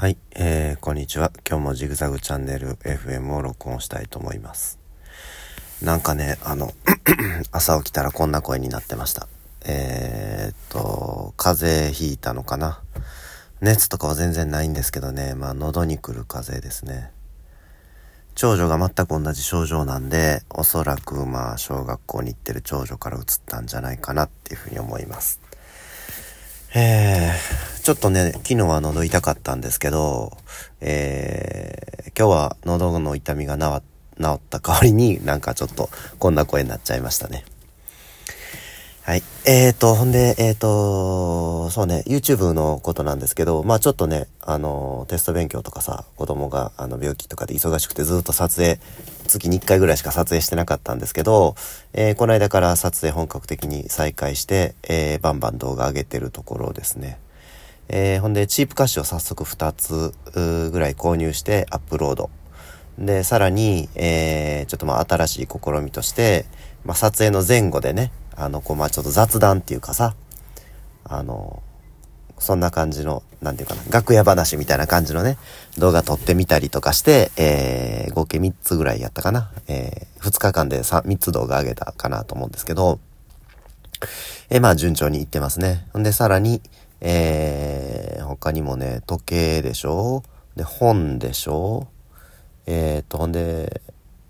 はい、えー、こんにちは。今日もジグザグチャンネル FM を録音したいと思います。なんかね、あの、朝起きたらこんな声になってました。えー、っと、風邪ひいたのかな？熱とかは全然ないんですけどね、まあ喉に来る風邪ですね。長女が全く同じ症状なんで、おそらくまあ小学校に行ってる長女から移ったんじゃないかなっていうふうに思います。えー、ちょっとね、昨日は喉痛かったんですけど、えー、今日は喉の痛みが治った代わりになんかちょっとこんな声になっちゃいましたね。はい。えーと、ほんで、えーと、そうね、YouTube のことなんですけど、まあちょっとね、あの、テスト勉強とかさ、子供があの病気とかで忙しくてずっと撮影、月に1回ぐらいしか撮影してなかったんですけど、えー、この間から撮影本格的に再開して、えー、バンバン動画上げてるところですね。えー、ほんで、チープ歌詞を早速2つぐらい購入してアップロード。で、さらに、えー、ちょっとまあ新しい試みとして、まあ撮影の前後でね、あの、こう、まあちょっと雑談っていうかさ、あの、そんな感じの、なんていうかな、楽屋話みたいな感じのね、動画撮ってみたりとかして、えー、合計3つぐらいやったかな。えー、2日間で 3, 3つ動画上げたかなと思うんですけど、えー、まあ順調にいってますね。んで、さらに、えー、他にもね、時計でしょ？で、本でしょ？えーと、ほんで、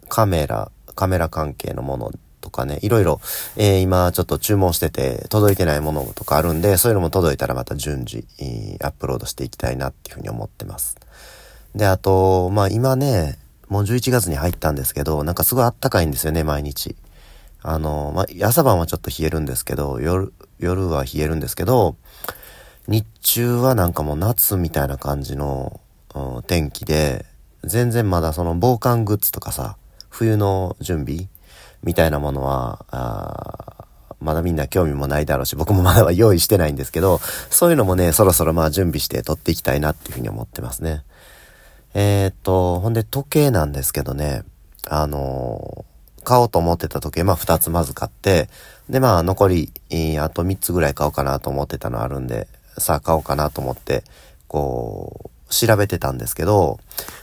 カメラ、カメラ関係のものとかね、いろいろ、えー、今ちょっと注文してて届いてないものとかあるんで、そういうのも届いたらまた順次、アップロードしていきたいなっていうふうに思ってます。で、あと、まあ今ね、もう11月に入ったんですけど、なんかすごいあったかいんですよね、毎日。あの、まあ、朝晩はちょっと冷えるんですけど、夜、夜は冷えるんですけど、日中はなんかもう夏みたいな感じの、うん、天気で、全然まだその防寒グッズとかさ、冬の準備みたいなものは、あまだみんな興味もないだろうし、僕もまだは用意してないんですけど、そういうのもね、そろそろまあ準備して撮っていきたいなっていうふうに思ってますね。えー、っと、ほんで時計なんですけどね、あのー、買おうと思ってた時計、まあ2つまず買って、でまあ残り、あと3つぐらい買おうかなと思ってたのあるんで、さあ買おうかなと思って、こう、調べてたんですけど、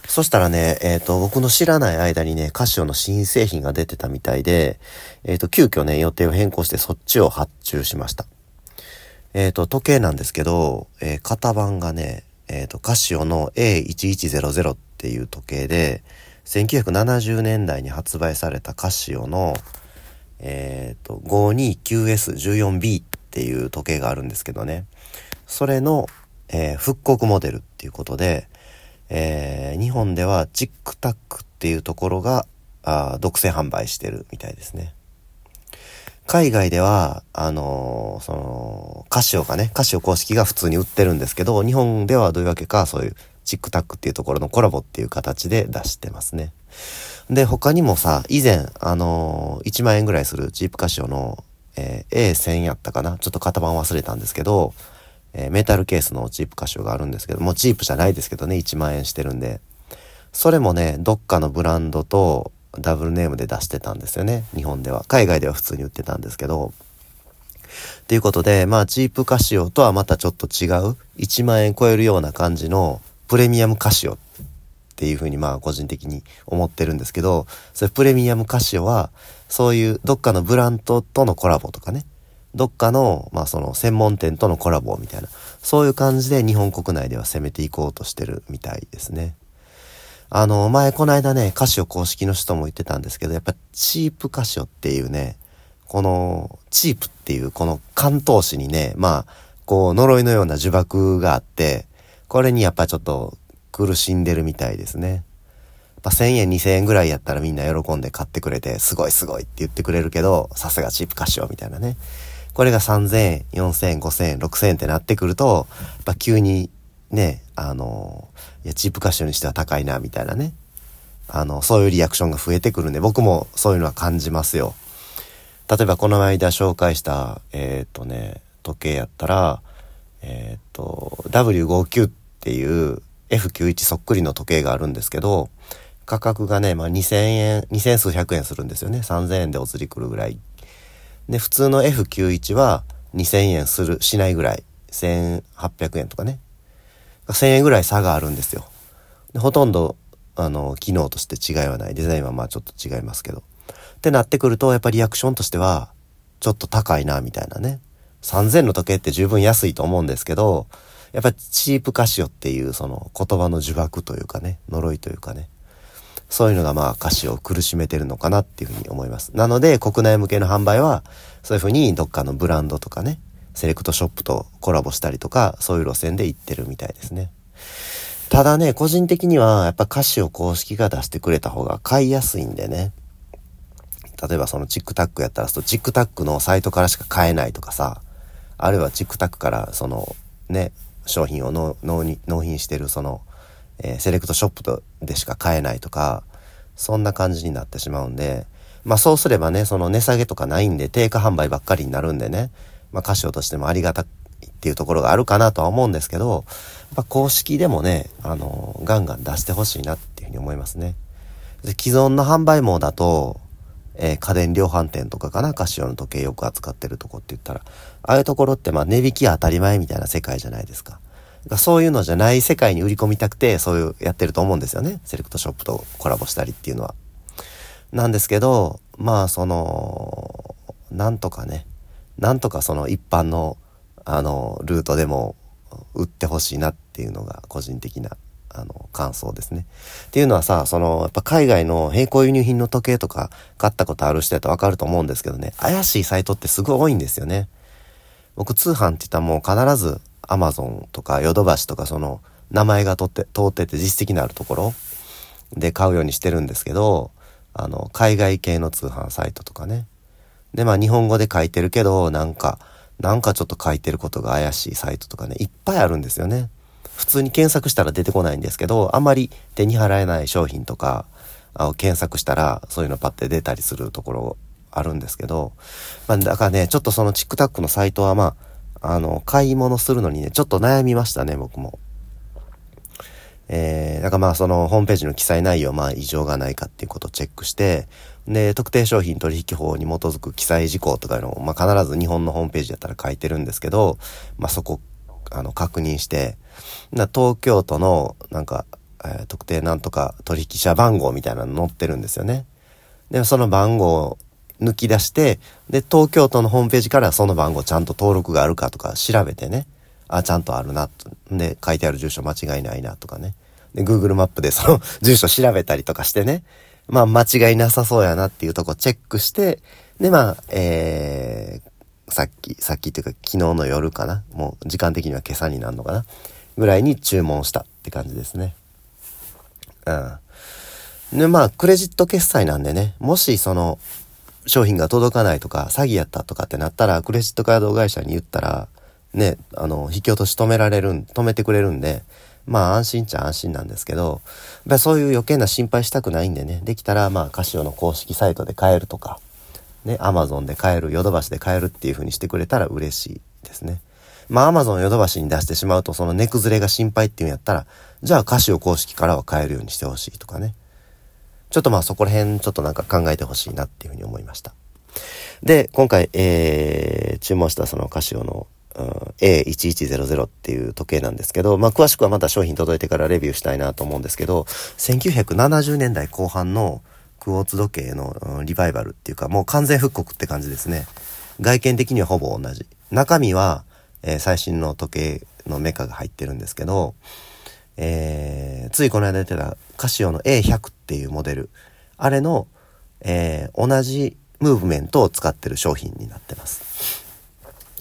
そしたらね、えっ、ー、と、僕の知らない間にね、カシオの新製品が出てたみたいで、えっ、ー、と、急遽ね、予定を変更してそっちを発注しました。えっ、ー、と、時計なんですけど、え型番がね、えっ、と、カシオの A1100 っていう時計で、1970年代に発売されたカシオの、えっ、と、529S14B っていう時計があるんですけどね、それの、えー、復刻モデルっていうことで、えー、日本ではチックタックっていうところがあ独占販売してるみたいですね。海外では、あのー、その、カシオがね、カシオ公式が普通に売ってるんですけど、日本ではどういうわけか、そういうチックタックっていうところのコラボっていう形で出してますね。で、他にもさ、以前、あのー、1万円ぐらいするチープカシオの、えー、A1000 やったかな？ちょっと型番忘れたんですけど、えー、メタルケースのチープ歌手があるんですけども、チープじゃないですけどね、1万円してるんで。それもね、どっかのブランドとダブルネームで出してたんですよね、日本では。海外では普通に売ってたんですけど。っていうことで、まあ、チープカシオとはまたちょっと違う、1万円超えるような感じのプレミアムカシオっていうふうにまあ個人的に思ってるんですけど、それプレミアムカシオは、そういうどっかのブランドとのコラボとかね、どっかの、まあその専門店とのコラボみたいな、そういう感じで日本国内では攻めていこうとしてるみたいですね。あの、前この間ね、カシオ公式の人も言ってたんですけど、やっぱチープカシオっていうね、このチープっていうこの関東詞にね、まあ、こう呪いのような呪縛があって、これにやっぱちょっと苦しんでるみたいですね。やっぱ1000円2000円ぐらいやったらみんな喜んで買ってくれて、すごいすごいって言ってくれるけど、さすがチープカシオみたいなね。これが3000円、4000円、5000円、6000円ってなってくると、やっぱ急にね、あの、いや、チープ歌手にしては高いな、みたいなね。あの、そういうリアクションが増えてくるんで、僕もそういうのは感じますよ。例えばこの間紹介した、えっ、とね、時計やったら、えっ、と、W59 っていう F91 そっくりの時計があるんですけど、価格がね、まあ、2000円、2000数百円するんですよね。3000円でお釣り来るぐらいで、普通の F91 は2000円する、しないぐらい。1800円とかね。1000円ぐらい差があるんですよ。でほとんど、あの、機能として違いはない。デザインはまあちょっと違いますけど。ってなってくると、やっぱリアクションとしては、ちょっと高いな、みたいなね。3000の時計って十分安いと思うんですけど、やっぱチープカシオっていうその言葉の呪縛というかね、呪いというかね。そういうのがまあカシオを苦しめてるのかなっていうふうに思います。なので国内向けの販売はそういうふうにどっかのブランドとかね、セレクトショップとコラボしたりとか、そういう路線で行ってるみたいですね。ただね、個人的にはやっぱカシオ公式が出してくれた方が買いやすいんでね。例えばそのチックタックやったら、チックタックのサイトからしか買えないとかさ、あるいはチックタックからそのね、商品を納品してるその、えー、セレクトショップでしか買えないとか、そんな感じになってしまうんで、まあそうすればね、その値下げとかないんで定価販売ばっかりになるんでね、まあ歌唱としてもありがたいっていうところがあるかなとは思うんですけど、やっ公式でもね、あの、ガンガン出してほしいなっていうふうに思いますね。で既存の販売網だと、えー、家電量販店とかかな、カシオの時計よく扱ってるとこって言ったら、ああいうところってまあ値引きは当たり前みたいな世界じゃないですか。そういうのじゃない世界に売り込みたくて、そういうやってると思うんですよね。セレクトショップとコラボしたりっていうのは。なんですけど、まあその、なんとかね、なんとかその一般の、あの、ルートでも売ってほしいなっていうのが個人的なあの、感想ですね。っていうのはさ、その、やっぱ海外の並行輸入品の時計とか買ったことある人やとわかると思うんですけどね、怪しいサイトってすごい多いんですよね。僕通販って言ったらもう必ず Amazon とかヨドバシとかその、名前が通って、通ってて実績のあるところで買うようにしてるんですけど、あの、海外系の通販サイトとかね。で、まあ日本語で書いてるけど、なんか、なんかちょっと書いてることが怪しいサイトとかね、いっぱいあるんですよね。普通に検索したら出てこないんですけど、あんまり手に払えない商品とか、あ検索したらそういうのパッて出たりするところあるんですけど、まあだからね、ちょっとそのチックタックのサイトはまあ、あの、買い物するのにね、ちょっと悩みましたね、僕も。えー、だからまあそのホームページの記載内容、まあ異常がないかっていうことをチェックして、で、特定商品取引法に基づく記載事項とかいうのを、まあ必ず日本のホームページだったら書いてるんですけど、まあそこあの、確認して、な東京都の、なんか、えー、特定なんとか取引者番号みたいなの載ってるんですよね。で、その番号抜き出して、で、東京都のホームページからその番号ちゃんと登録があるかとか調べてね、あ、ちゃんとあるな、と。で、書いてある住所間違いないなとかね。で、Google マップでその 住所調べたりとかしてね、まあ間違いなさそうやなっていうとこチェックして、で、まあ、えー、さっき、さっきっていうか昨日の夜かな。もう時間的には今朝になるのかな。ぐらいに注文したって感じですね。うん。で、まあ、クレジット決済なんでね、もしその、商品が届かないとか、詐欺やったとかってなったら、クレジットカード会社に言ったら、ね、あの、引き落とし止められるん、止めてくれるんで、まあ安心っちゃ安心なんですけど、やそういう余計な心配したくないんでね、できたらまあカシオの公式サイトで買えるとか、ね、アマゾンで買える、ヨドバシで買えるっていう風にしてくれたら嬉しいですね。まあ、アマゾンヨドバシに出してしまうと、その値崩れが心配っていうんやったら、じゃあ歌詞を公式からは買えるようにしてほしいとかね。ちょっとまあそこら辺ちょっとなんか考えてほしいなっていう風に思いました。で、今回、えー、注文したそのカシオの、うん、A1100 っていう時計なんですけど、まあ詳しくはまた商品届いてからレビューしたいなと思うんですけど、1970年代後半の、クォーツ時計の、うん、リバイバルっていうか、もう完全復刻って感じですね。外見的にはほぼ同じ。中身は、えー、最新の時計のメカが入ってるんですけど、えー、ついこの間出てたカシオの A100 っていうモデル。あれの、えー、同じムーブメントを使ってる商品になってます。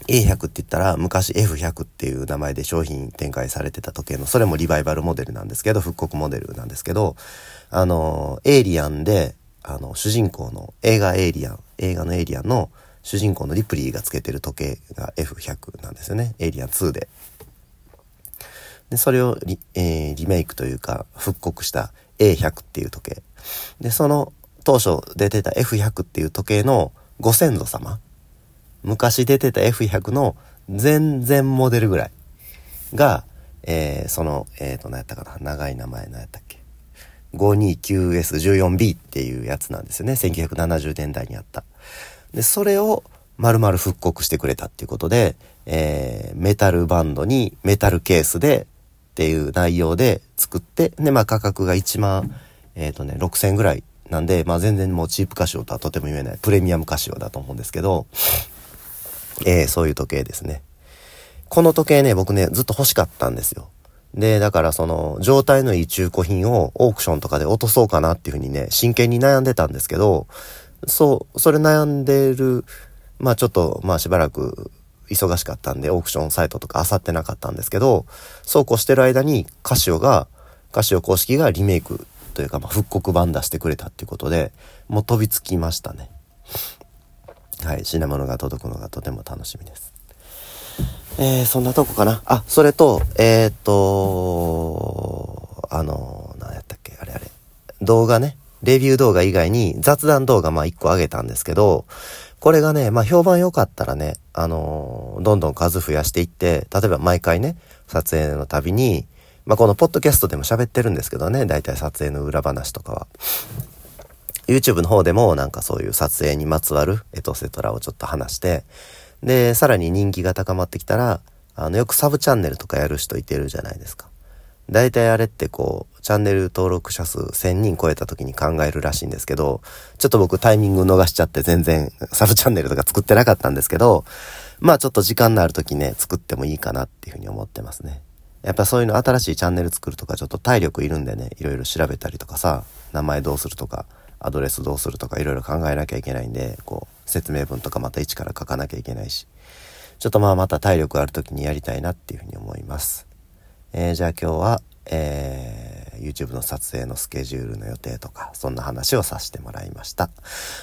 A100 って言ったら昔 F100 っていう名前で商品展開されてた時計の、それもリバイバルモデルなんですけど、復刻モデルなんですけど、あの、エイリアンで、あの、主人公の映画エイリアン、映画のエイリアンの主人公のリプリーがつけてる時計が F100 なんですよね。エイリアン2で。で、それをリ,、えー、リメイクというか復刻した A100 っていう時計。で、その当初出てた F100 っていう時計のご先祖様昔出てた F100 の全然モデルぐらいが、えー、その、えっ、ー、と、何やったかな？長い名前何やったっけ？529S14B っていうやつなんですよね。1970年代にあった。で、それを丸々復刻してくれたっていうことで、えー、メタルバンドにメタルケースでっていう内容で作って、で、まあ価格が1万、えっ、ー、とね、6000円ぐらいなんで、まあ全然もうチープカシオとはとても言えない、プレミアムカシオだと思うんですけど、えー、そういう時計ですね。この時計ね、僕ね、ずっと欲しかったんですよ。で、だからその、状態のいい中古品をオークションとかで落とそうかなっていうふうにね、真剣に悩んでたんですけど、そう、それ悩んでる、まあちょっと、まあしばらく忙しかったんで、オークションサイトとか漁ってなかったんですけど、そうこうしてる間にカシオが、カシオ公式がリメイクというか、まあ、復刻版出してくれたっていうことで、もう飛びつきましたね。はい、品物が届くのがとても楽しみです。えー、そんなとこかな？あ、それと、えー、っと、あの、何やったっけ、あれあれ。動画ね。レビュー動画以外に雑談動画まあ1個上げたんですけど、これがね、まあ評判良かったらね、あのー、どんどん数増やしていって、例えば毎回ね、撮影のたびに、まあこのポッドキャストでも喋ってるんですけどね、だいたい撮影の裏話とかは。YouTube の方でもなんかそういう撮影にまつわるエトセトラをちょっと話して、で、さらに人気が高まってきたら、あの、よくサブチャンネルとかやる人いてるじゃないですか。大体あれってこう、チャンネル登録者数1000人超えた時に考えるらしいんですけど、ちょっと僕タイミング逃しちゃって全然サブチャンネルとか作ってなかったんですけど、まあちょっと時間のある時ね、作ってもいいかなっていうふうに思ってますね。やっぱそういうの新しいチャンネル作るとかちょっと体力いるんでね、いろいろ調べたりとかさ、名前どうするとか、アドレスどうするとかいろいろ考えなきゃいけないんで、こう、説明文とかまた一から書かなきゃいけないし、ちょっとまあまた体力ある時にやりたいなっていうふうに思います。えー、じゃあ今日は、えー、YouTube の撮影のスケジュールの予定とか、そんな話をさせてもらいました。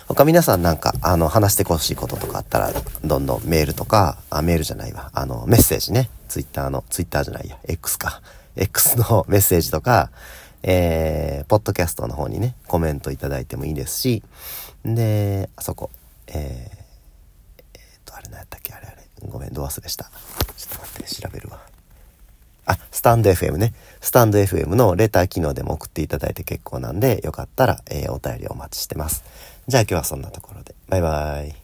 他皆さんなんか、あの、話してほしいこととかあったら、どんどんメールとか、あ、メールじゃないわ、あの、メッセージね、Twitter の、Twitter じゃないや、X か、X のメッセージとか、えー、ポッドキャストの方にね、コメントいただいてもいいですし、で、あそこ、えー、えー、っと、あれ何やったっけ？あれあれ。ごめん、ど忘れした。ちょっと待って、調べるわ。あ、スタンド FM ね。スタンド FM のレター機能でも送っていただいて結構なんで、よかったら、えー、お便りお待ちしてます。じゃあ今日はそんなところで。バイバイ。